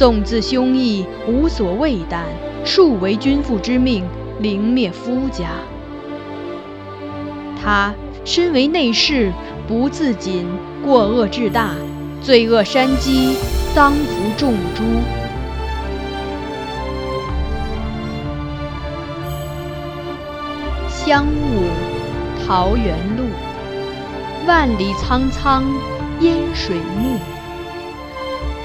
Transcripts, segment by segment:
纵自兄义，无所畏惮，数为君父之命，凌灭夫家。他身为内侍，不自谨，过恶至大，罪恶山积，当服众诛。香雾，桃源路，万里苍苍，烟水暮。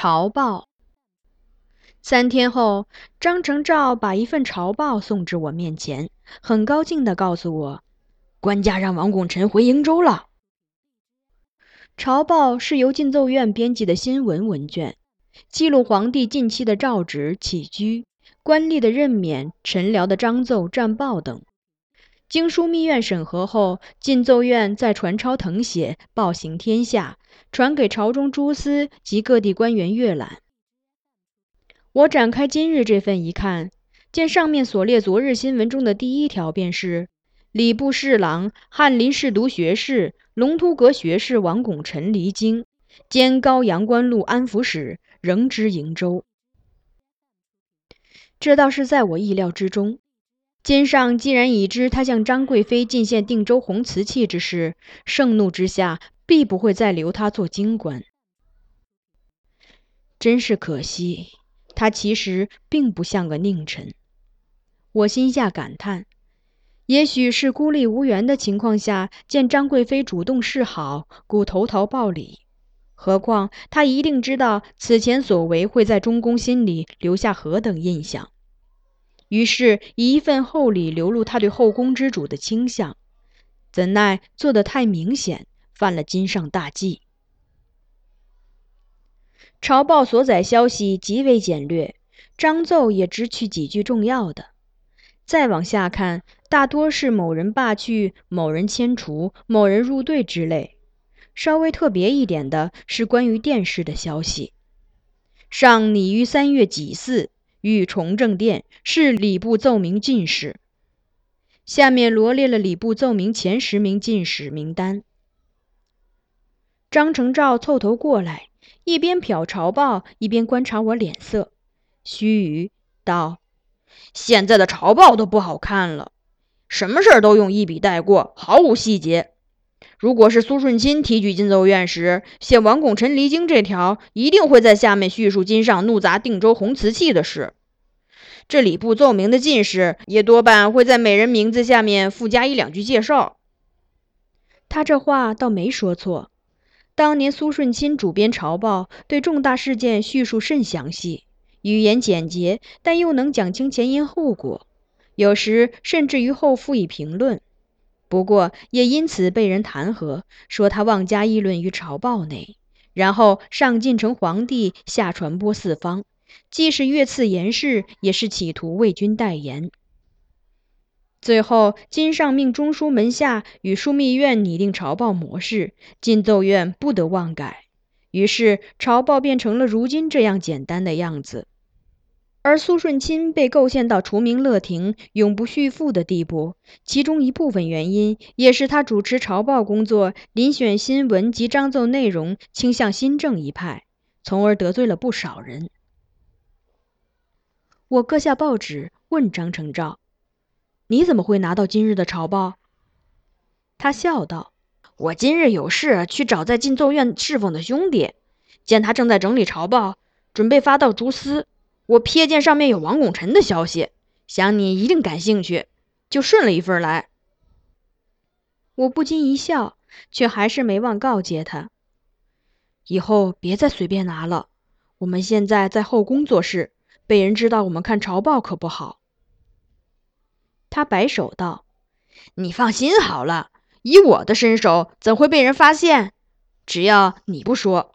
朝报。三天后，张承照把一份朝报送至我面前，很高兴地告诉我，官家让王拱辰回瀛州了。朝报是由进奏院编辑的新闻文卷，记录皇帝近期的诏旨、起居、官吏的任免、臣僚的章奏、战报等。经枢密院审核后，进奏院再传抄誊写，报行天下。传给朝中诸司及各地官员阅览。我展开今日这份一看，见上面所列昨日新闻中的第一条，便是礼部侍郎、翰林侍读学士、龙图阁学士王拱辰离京，兼高阳关路安抚使，仍知瀛州。这倒是在我意料之中。今上既然已知他向张贵妃进献定州红瓷器之事，盛怒之下。必不会再留他做京官，真是可惜。他其实并不像个佞臣。我心下感叹，也许是孤立无援的情况下，见张贵妃主动示好，故投桃报李。何况他一定知道此前所为会在中宫心里留下何等印象，于是以一份厚礼流露他对后宫之主的倾向，怎奈做得太明显。犯了今上大忌。朝报所载消息极为简略，章奏也只取几句重要的。再往下看，大多是某人罢去、某人迁除、某人入队之类。稍微特别一点的是关于殿试的消息。上拟于三月己巳与崇政殿是礼部奏明进士。下面罗列了礼部奏明前十名进士名单。张承照凑头过来，一边瞟朝报，一边观察我脸色，须臾道：“现在的朝报都不好看了，什么事儿都用一笔带过，毫无细节。如果是苏顺钦提举进奏院时写王拱辰离京这条，一定会在下面叙述金上怒砸定州红瓷器的事。这礼部奏明的进士，也多半会在每人名字下面附加一两句介绍。”他这话倒没说错。当年苏顺钦主编朝报，对重大事件叙述甚详细，语言简洁，但又能讲清前因后果，有时甚至于后附以评论。不过也因此被人弹劾，说他妄加议论于朝报内，然后上进城皇帝，下传播四方，既是越次言事，也是企图为君代言。最后，金上命中书门下与枢密院拟定朝报模式，进奏院不得妄改。于是，朝报变成了如今这样简单的样子。而苏顺钦被构陷到除名乐亭、永不叙复的地步，其中一部分原因也是他主持朝报工作、遴选新闻及章奏内容倾向新政一派，从而得罪了不少人。我搁下报纸，问张成照：“你怎么会拿到今日的朝报？”他笑道：“我今日有事去找在禁奏院侍奉的兄弟，见他正在整理朝报，准备发到蛛丝。我瞥见上面有王拱辰的消息，想你一定感兴趣，就顺了一份来。”我不禁一笑，却还是没忘告诫他：“以后别再随便拿了。我们现在在后宫做事。”被人知道我们看朝报可不好。他摆手道：“你放心好了，以我的身手，怎会被人发现？只要你不说。”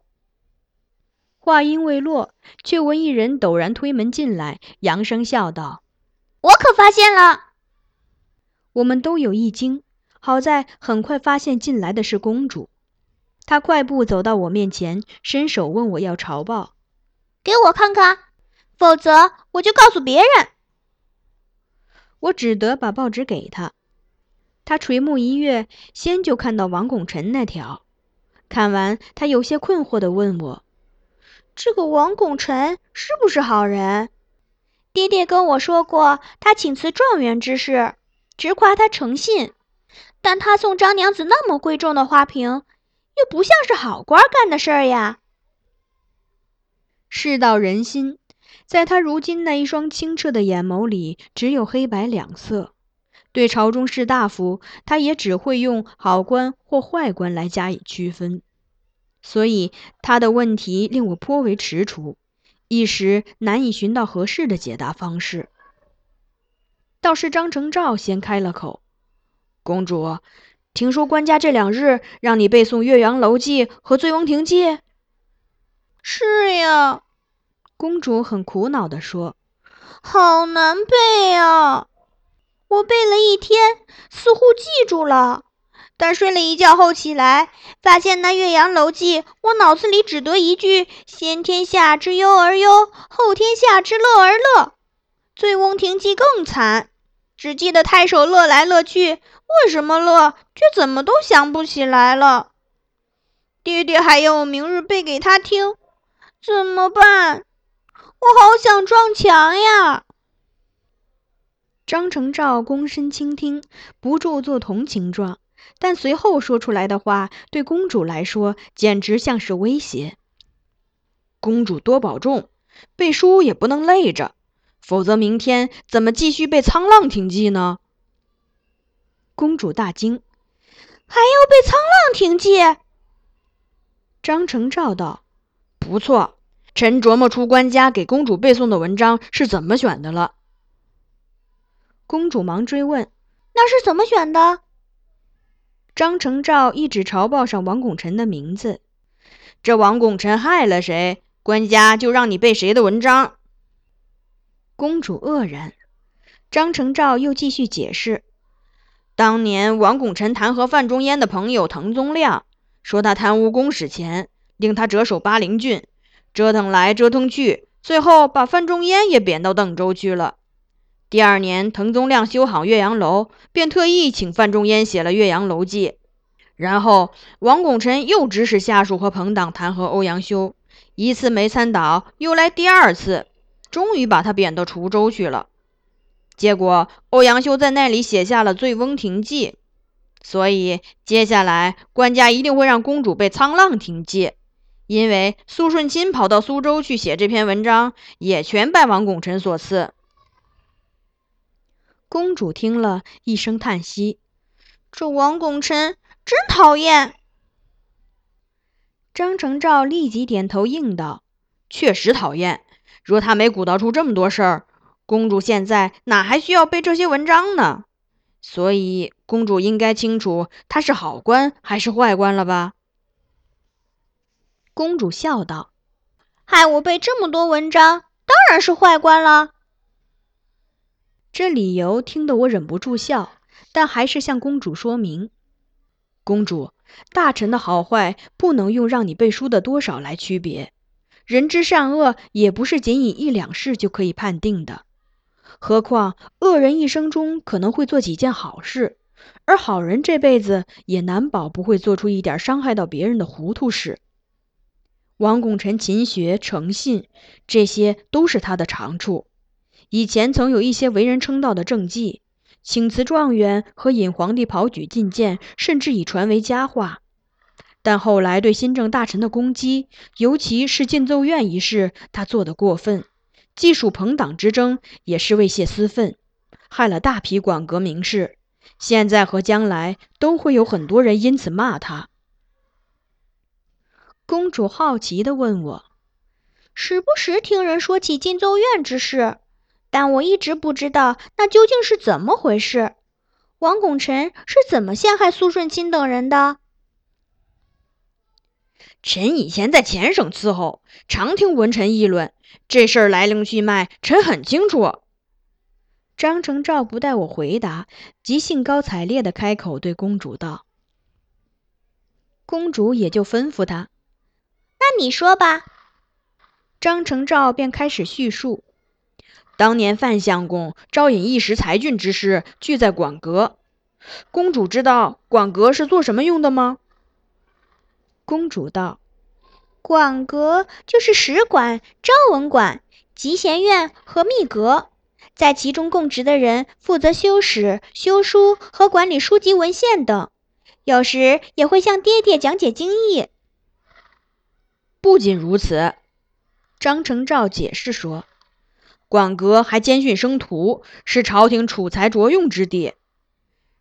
话音未落，却闻一人陡然推门进来，扬声笑道：“我可发现了！”我们都有一惊，好在很快发现进来的是公主。她快步走到我面前，伸手问我要朝报，给我看看。否则，我就告诉别人。我只得把报纸给他。他垂目一跃，先就看到王拱辰那条。看完，他有些困惑地问我：“这个王拱辰是不是好人？爹爹跟我说过，他请辞状元之事，直夸他诚信。但他送张娘子那么贵重的花瓶，又不像是好官干的事儿呀。”世道人心。在他如今那一双清澈的眼眸里，只有黑白两色。对朝中士大夫，他也只会用好官或坏官来加以区分。所以他的问题令我颇为踟蹰，一时难以寻到合适的解答方式。倒是张承照先开了口：“公主，听说官家这两日让你背诵《岳阳楼记》和《醉翁亭记》。”“是呀。”公主很苦恼地说：“好难背啊！我背了一天，似乎记住了，但睡了一觉后起来，发现那《岳阳楼记》，我脑子里只得一句‘先天下之忧而忧，后天下之乐而乐’。《醉翁亭记》更惨，只记得太守乐来乐去，为什么乐，却怎么都想不起来了。爹爹还要我明日背给他听，怎么办？”我好想撞墙呀！张成照躬身倾听，不住做同情状，但随后说出来的话对公主来说简直像是威胁。公主多保重，背书也不能累着，否则明天怎么继续背《沧浪亭记》呢？公主大惊，还要背《沧浪亭记》？张成照道：“不错。”臣琢磨出官家给公主背诵的文章是怎么选的了。公主忙追问：“那是怎么选的？”张承照一指朝报上王拱辰的名字：“这王拱辰害了谁，官家就让你背谁的文章。”公主愕然。张承照又继续解释：“当年王拱辰弹劾范仲淹的朋友滕宗亮，说他贪污公使钱，令他折守巴陵郡。”折腾来折腾去，最后把范仲淹也贬到邓州去了。第二年，滕宗亮修好岳阳楼，便特意请范仲淹写了《岳阳楼记》。然后，王拱辰又指使下属和朋党弹劾欧阳修，一次没参倒，又来第二次，终于把他贬到滁州去了。结果，欧阳修在那里写下了《醉翁亭记》，所以接下来官家一定会让公主背《沧浪亭记》。因为苏顺钦跑到苏州去写这篇文章，也全拜王拱辰所赐。公主听了一声叹息：“这王拱辰真讨厌。”张承照立即点头应道：“确实讨厌。若他没鼓捣出这么多事儿，公主现在哪还需要背这些文章呢？所以，公主应该清楚他是好官还是坏官了吧？”公主笑道：“害我背这么多文章，当然是坏官了。”这理由听得我忍不住笑，但还是向公主说明：“公主，大臣的好坏不能用让你背书的多少来区别，人之善恶也不是仅以一两事就可以判定的。何况恶人一生中可能会做几件好事，而好人这辈子也难保不会做出一点伤害到别人的糊涂事。”王拱辰勤学诚信，这些都是他的长处。以前曾有一些为人称道的政绩，请辞状元和引皇帝跑举进谏，甚至已传为佳话。但后来对新政大臣的攻击，尤其是进奏院一事，他做得过分，既属朋党之争，也是为泄私愤，害了大批广阁名士。现在和将来都会有很多人因此骂他。公主好奇地问我：“时不时听人说起禁奏院之事，但我一直不知道那究竟是怎么回事。王拱辰是怎么陷害苏顺钦等人的？”臣以前在前省伺候，常听文臣议论这事儿来龙去脉，臣很清楚。张承照不待我回答，即兴高采烈地开口对公主道：“公主也就吩咐他。”你说吧，张承照便开始叙述。当年范相公招引一时才俊之士聚在馆阁，公主知道馆阁是做什么用的吗？公主道：“馆阁就是史馆、昭文馆、集贤院和秘阁，在其中供职的人负责修史、修书和管理书籍文献等，有时也会向爹爹讲解经义。”不仅如此，张承照解释说，馆阁还兼训生徒，是朝廷储才着用之地。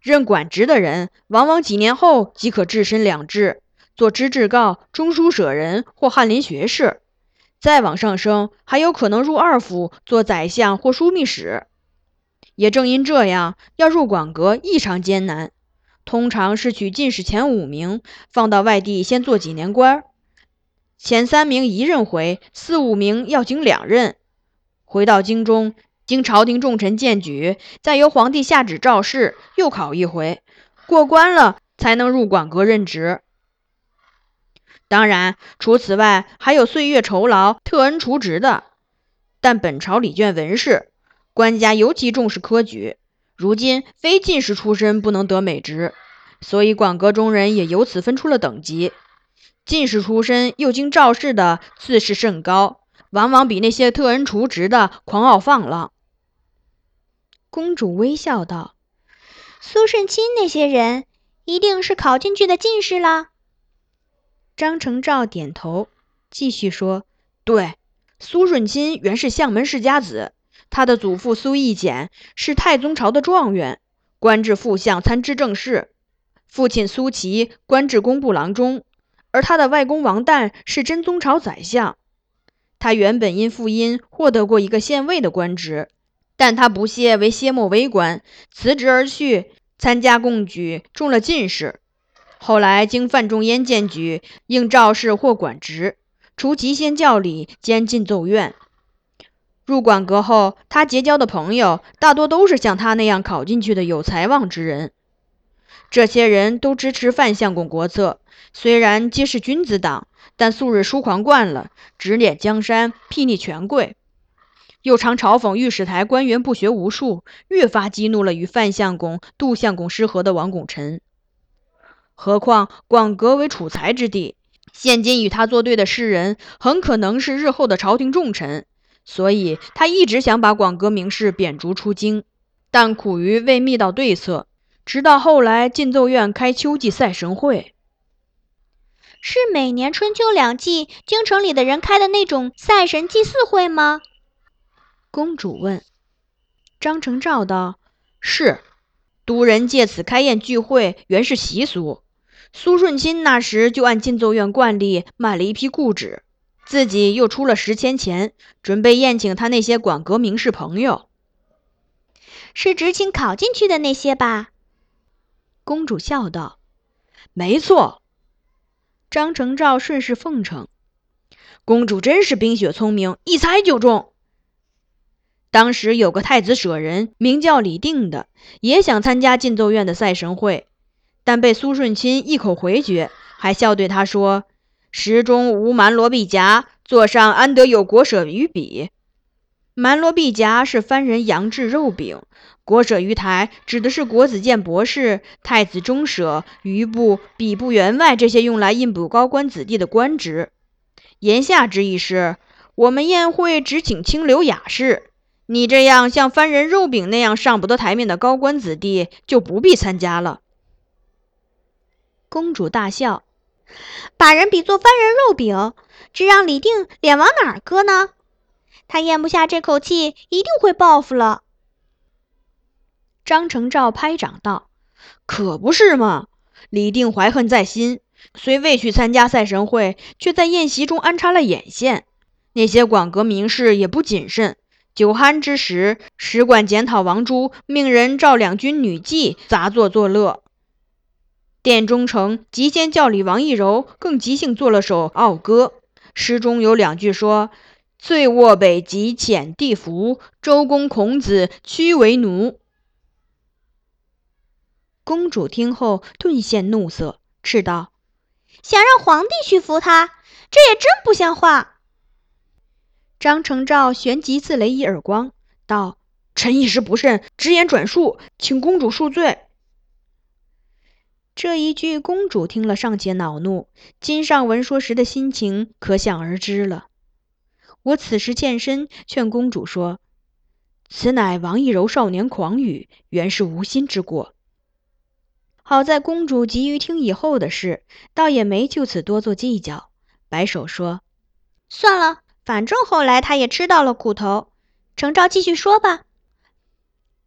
任管职的人，往往几年后即可置身两制，做知制诰、中书舍人或翰林学士。再往上升，还有可能入二府，做宰相或枢密使。也正因这样，要入馆阁异常艰难，通常是取进士前五名，放到外地先做几年官。前三名一任回，四五名要经两任。回到京中，经朝廷重臣荐举，再由皇帝下旨召试，又考一回，过关了才能入馆阁任职。当然，除此外，还有岁月酬劳、特恩除职的。但本朝礼卷文士，官家尤其重视科举，如今非进士出身不能得美职，所以馆阁中人也由此分出了等级。进士出身又经赵氏的自视甚高，往往比那些特恩除职的狂傲放浪。公主微笑道：“苏顺钦那些人一定是考进去的进士了。”张承照点头，继续说：“对，苏顺钦原是相门世家子，他的祖父苏义简是太宗朝的状元，官至副相参知政事；父亲苏琪官至工部郎中。”而他的外公王旦是真宗朝宰相，他原本因父荫获得过一个县尉的官职，但他不屑为歇莫为官，辞职而去参加贡举，中了进士。后来经范仲淹荐举，应召试获管职，除集贤教理兼进奏院。入馆阁后，他结交的朋友大多都是像他那样考进去的有才望之人。这些人都支持范相公国策，虽然皆是君子党，但素日疏狂惯了，指点江山，睥睨权贵，又常嘲讽御史台官员不学无术，越发激怒了与范相公、杜相公失和的王拱辰。何况广阁为储才之地，现今与他作对的诗人很可能是日后的朝廷重臣，所以他一直想把广阁名士贬逐出京，但苦于未觅到对策。直到后来，进奏院开秋季赛神会，是每年春秋两季京城里的人开的那种赛神祭祀会吗？公主问。张承照道：“是，都人借此开宴聚会，原是习俗。苏顺钦那时就按进奏院惯例买了一批故纸，自己又出了十千钱，准备宴请他那些馆阁名士朋友。是只请考进去的那些吧？”公主笑道：“没错。”张承照顺势奉承：“公主真是冰雪聪明，一猜就中。当时有个太子舍人，名叫李定的，也想参加进奏院的赛神会，但被苏顺钦一口回绝，还笑对他说：‘时中无蛮罗毕夹，座上安得有国舍于彼？’蛮罗毕夹是番人羊制肉饼。”国舍于台指的是国子监博士、太子中舍、余部、比部员外这些用来印补高官子弟的官职。言下之意是，我们宴会只请清流雅士，你这样像番人肉饼那样上不得台面的高官子弟就不必参加了。”公主大笑，把人比作番人肉饼，这让李定脸往哪儿搁呢？他咽不下这口气，一定会报复了。张承照拍掌道：“可不是嘛！李定怀恨在心，虽未去参加赛神会，却在宴席中安插了眼线。那些馆阁名士也不谨慎，酒酣之时，使馆检讨王珠，命人召两军女妓杂作作乐。殿中丞即先叫李王懿柔，更即兴作了首傲歌，诗中有两句说：‘醉卧北极遣地服，周公孔子屈为奴。’”公主听后顿现怒色，斥道：“想让皇帝去扶他，这也真不像话！”张承照旋即自雷一耳光，道：“臣一时不慎，直言转述，请公主恕罪。”这一句，公主听了尚且恼怒，金上文说时的心情可想而知了。我此时欠身劝公主说：“此乃王一柔少年狂语，原是无心之过。”好在公主急于听以后的事，倒也没就此多做计较，摆手说：“算了，反正后来他也吃到了苦头。程照继续说吧。”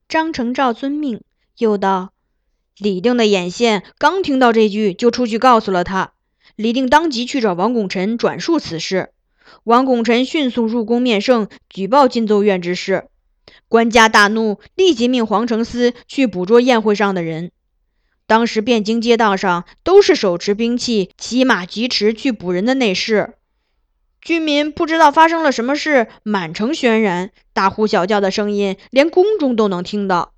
张成照遵命，又道：“李定的眼线刚听到这句，就出去告诉了他。李定当即去找王拱辰转述此事。王拱辰迅速入宫面圣，举报进奏院之事。官家大怒，立即命黄承思去捕捉宴会上的人。”当时汴京街道上都是手持兵器、骑马疾驰去捕人的内侍，居民不知道发生了什么事，满城喧然，大呼小叫的声音连宫中都能听到。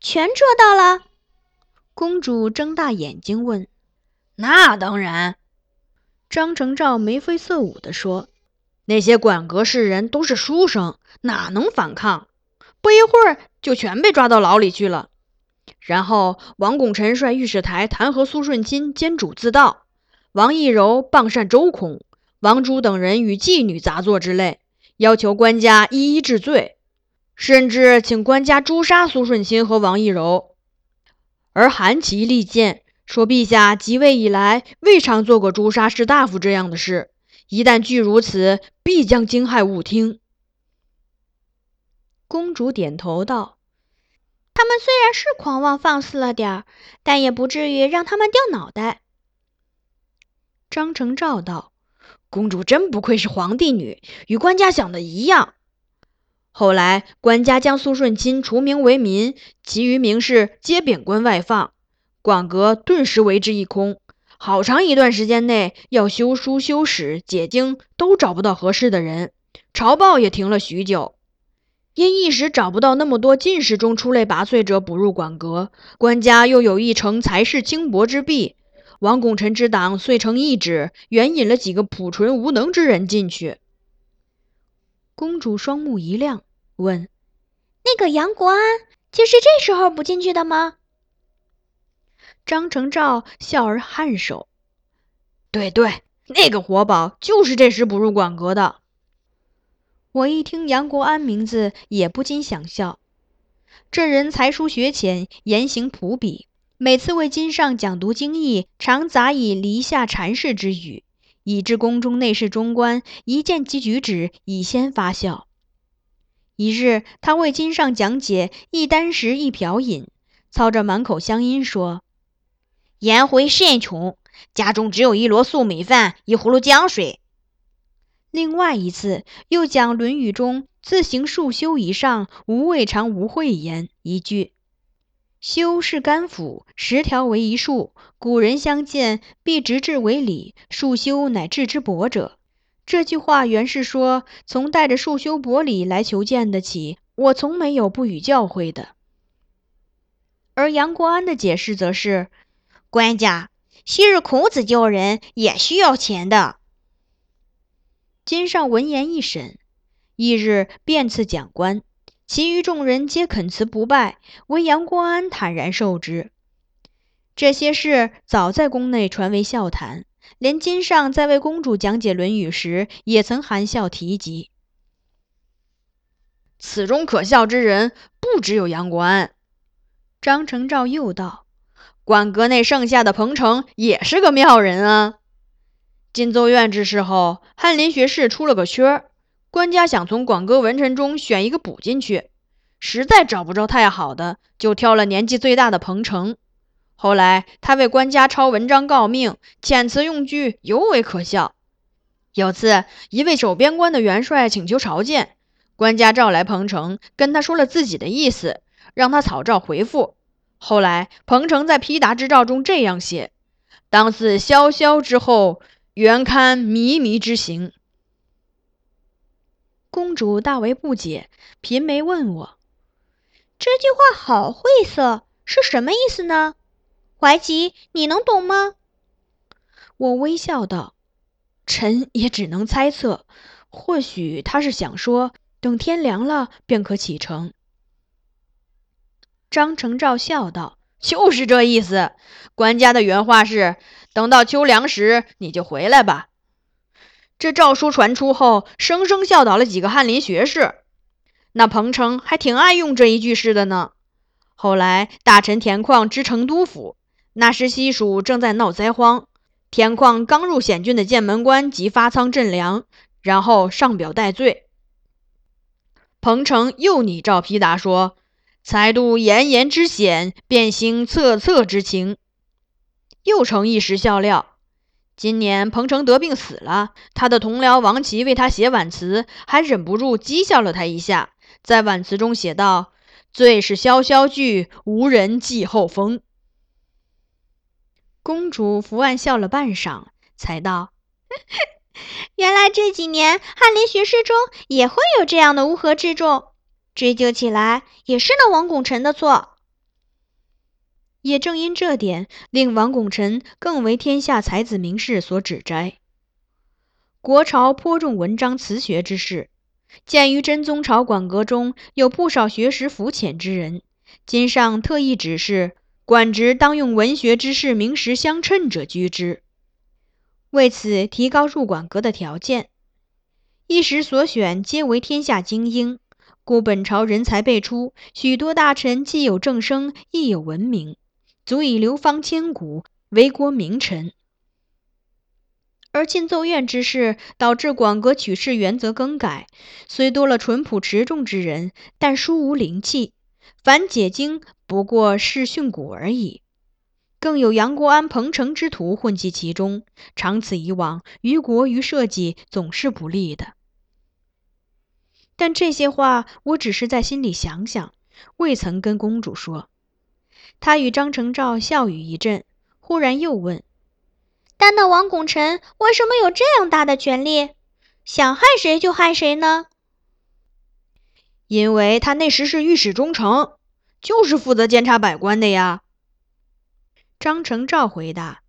全捉到了？公主睁大眼睛问。那当然。张成照眉飞色舞地说：“那些管阁士人都是书生，哪能反抗？不一会儿就全被抓到牢里去了。”然后，王拱辰率御史台弹劾苏顺钦监主自盗，王懿柔傍善周孔，王珠等人与妓女杂作之类，要求官家一一治罪，甚至请官家诛杀苏顺钦和王懿柔。而韩琦力谏说：“陛下即位以来，未尝做过诛杀士大夫这样的事，一旦据如此，必将惊骇误听。”公主点头道。他们虽然是狂妄放肆了点儿，但也不至于让他们掉脑袋。张承照道：“公主真不愧是皇帝女，与官家想的一样。后来官家将苏顺钦除名为民，其余名士皆贬官外放，馆阁顿时为之一空。好长一段时间内，要修书、修史、解经，都找不到合适的人，朝报也停了许久。”因一时找不到那么多进士中出类拔萃者补入馆阁，官家又有一成才识轻薄之弊，王拱辰之党遂成一旨，援引了几个朴纯无能之人进去。公主双目一亮，问：“那个杨国安就是这时候补进去的吗？”张承照笑而颔首：“对对，那个活宝就是这时补入馆阁的。”我一听杨国安名字，也不禁想笑。这人才疏学浅，言行朴鄙，每次为金上讲读经义，常杂以篱下禅事之语，以致宫中内侍中官一见其举止，已先发笑。一日，他为金上讲解一箪食一瓢饮，操着满口乡音说：“颜回甚穷，家中只有一箩粟米饭，一葫芦浆水。”另外一次，又讲《论语》中“自行数修以上，无未尝无讳言”一句。修是肝腑，十条为一数。古人相见，必直至为礼。数修乃至之薄者。这句话原是说，从带着数修薄礼来求见的起，我从没有不予教诲的。而杨国安的解释则是：官家，昔日孔子教人也需要钱的。金上闻言一审，翌日便赐讲官，其余众人皆恳辞不拜，唯杨国安坦然受之。这些事早在宫内传为笑谈，连金上在为公主讲解《论语》时，也曾含笑提及。此中可笑之人，不只有杨国安。张承照又道：“馆阁内剩下的彭城也是个妙人啊。进奏院之事后，翰林学士出了个缺儿，官家想从广阁文臣中选一个补进去，实在找不着太好的，就挑了年纪最大的彭城。”后来，他为官家抄文章告命，遣词用句尤为可笑。有次，一位守边关的元帅请求朝见，官家召来彭城，跟他说了自己的意思，让他草诏回复。后来，彭城在批答之诏中这样写：“当自萧萧之后，原堪靡靡之行。”公主大为不解，颦眉问我：“这句话好晦涩，是什么意思呢？”怀吉，你能懂吗？我微笑道：“臣也只能猜测，或许他是想说，等天凉了便可启程。”张承照笑道：“就是这意思。官家的原话是：等到秋凉时，你就回来吧。”这诏书传出后，生生笑倒了几个翰林学士。那彭城还挺爱用这一句诗的呢。后来，大臣田况知成都府。那时西蜀正在闹灾荒，田况刚入险峻的剑门关，即发仓赈粮，然后上表戴罪。彭城又拟诏批答说：“才度炎炎之险，便兴恻恻之情。”又成一时笑料。今年彭城得病死了，他的同僚王琦为他写挽词，还忍不住讥笑了他一下，在挽词中写道：“最是萧萧剧，无人继后风。”公主伏案笑了半晌，才道：“ 原来这几年翰林学士中也会有这样的乌合之众，追究起来也是那王拱辰的错。也正因这点，令王拱辰更为天下才子名士所指摘。国朝颇重文章辞学之士，鉴于真宗朝馆阁中有不少学识浮浅之人，今上特意指示。”官职当用文学之士名实相称者居之，为此提高入馆阁的条件。一时所选皆为天下精英，故本朝人才辈出，许多大臣既有政声，亦有文名，足以流芳千古，为国名臣。而进奏院之事，导致广阁取士原则更改，虽多了淳朴持重之人，但殊无灵气。凡解经不过是训诂而已，更有杨国安、彭城之徒混迹其中，长此以往，于国于社稷总是不利的。但这些话我只是在心里想想，未曾跟公主说。他与张承照笑语一阵，忽然又问：“但那王拱辰为什么有这样大的权力？想害谁就害谁呢？”因为他那时是御史中丞，就是负责监察百官的呀。张承照回答：“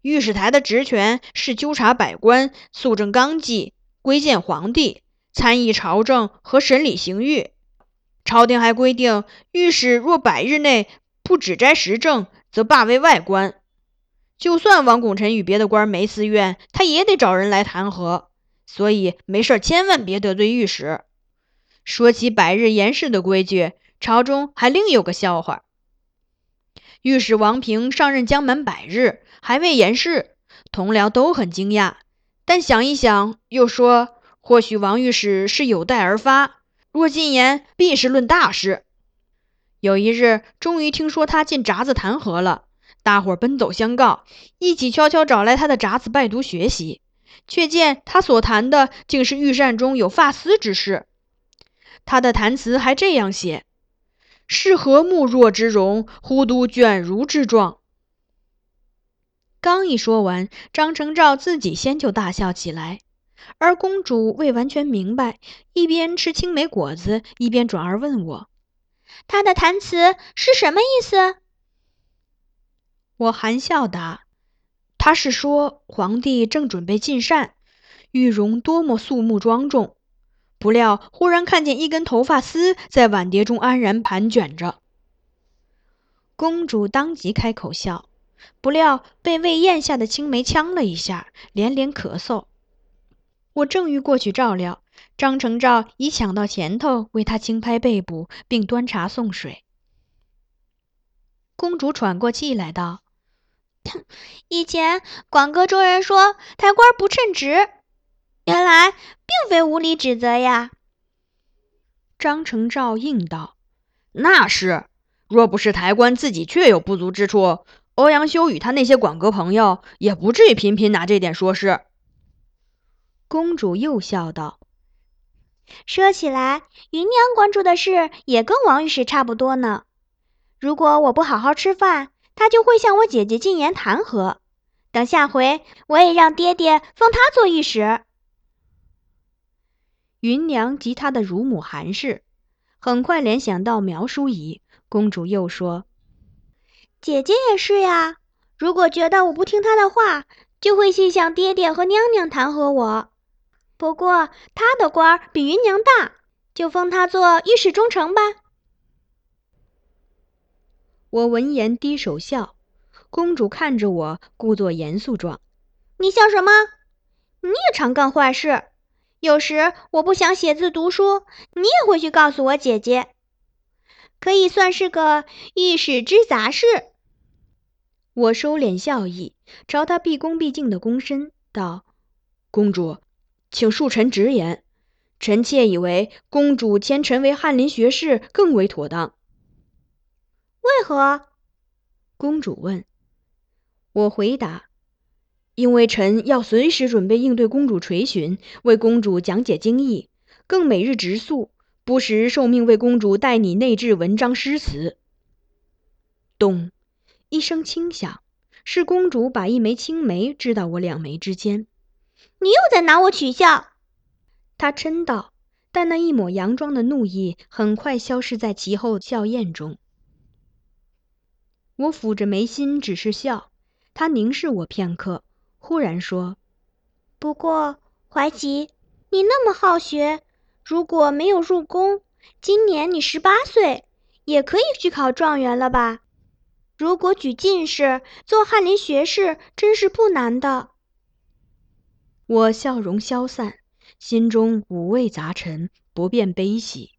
御史台的职权是纠察百官、肃正纲纪、规谏皇帝、参议朝政和审理刑狱。朝廷还规定，御史若百日内不指摘时政，则罢为外官。就算王拱辰与别的官没私怨，他也得找人来弹劾。所以没事千万别得罪御史。”说起百日言事的规矩，朝中还另有个笑话。御史王平上任江满百日，还未言事，同僚都很惊讶。但想一想，又说或许王御史是有待而发，若进言，必是论大事。有一日，终于听说他进札子弹劾了，大伙奔走相告，一起悄悄找来他的札子拜读学习，却见他所谈的竟是御膳中有发丝之事。他的弹词还这样写：“是何慕若之容，忽都卷如之状。”刚一说完，张承照自己先就大笑起来，而公主未完全明白，一边吃青梅果子，一边转而问我：“他的弹词是什么意思？”我含笑答：“他是说皇帝正准备进膳，玉容多么肃穆庄重。”不料，忽然看见一根头发丝在碗碟中安然盘卷着。公主当即开口笑，不料被魏咽下的青梅呛了一下，连连咳嗽。我正欲过去照料，张承照已抢到前头，为他轻拍背部，并端茶送水。公主喘过气来道：“以前广歌中人说抬官不称职，原来并非无理指责呀。”张承照应道：“那是，若不是抬官自己确有不足之处，欧阳修与他那些广歌朋友也不至于频频拿这点说事。”公主又笑道：“说起来，芸娘关注的事也跟王御史差不多呢。如果我不好好吃饭，她就会向我姐姐进言弹劾。等下回，我也让爹爹封她做御史。”芸娘及她的乳母韩氏，很快联想到苗淑仪。公主又说：“姐姐也是呀。如果觉得我不听她的话，就会去向爹爹和娘娘弹劾我。”不过他的官儿比芸娘大，就封他做御史中丞吧。我闻言低首笑，公主看着我，故作严肃状：“你笑什么？你也常干坏事。有时我不想写字读书，你也会去告诉我姐姐，可以算是个御史之杂事。”我收敛笑意，朝他毕恭毕敬的躬身道：“公主。”请恕臣直言，臣妾以为公主迁臣为翰林学士更为妥当。为何？公主问。我回答：因为臣要随时准备应对公主垂询，为公主讲解经义，更每日直宿，不时受命为公主代拟内置文章诗词。咚！一声轻响，是公主把一枚青梅掷到我两眉之间。你又在拿我取笑，他嗔道，但那一抹佯装的怒意很快消失在其后笑靥中。我抚着眉心，只是笑。他凝视我片刻，忽然说：“不过怀吉，你那么好学，如果没有入宫，今年你十八岁，也可以去考状元了吧？如果举进士，做翰林学士，真是不难的。”我笑容消散，心中五味杂陈，不便悲喜。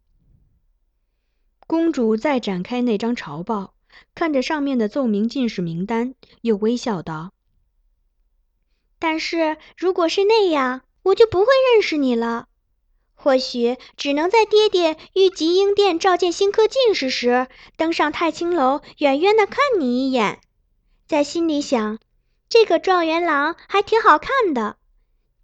公主再展开那张朝报，看着上面的奏明进士名单，又微笑道：“但是如果是那样，我就不会认识你了。或许只能在爹爹御吉英殿召见新科进士时，登上太清楼，远远的看你一眼，在心里想，这个状元郎还挺好看的。”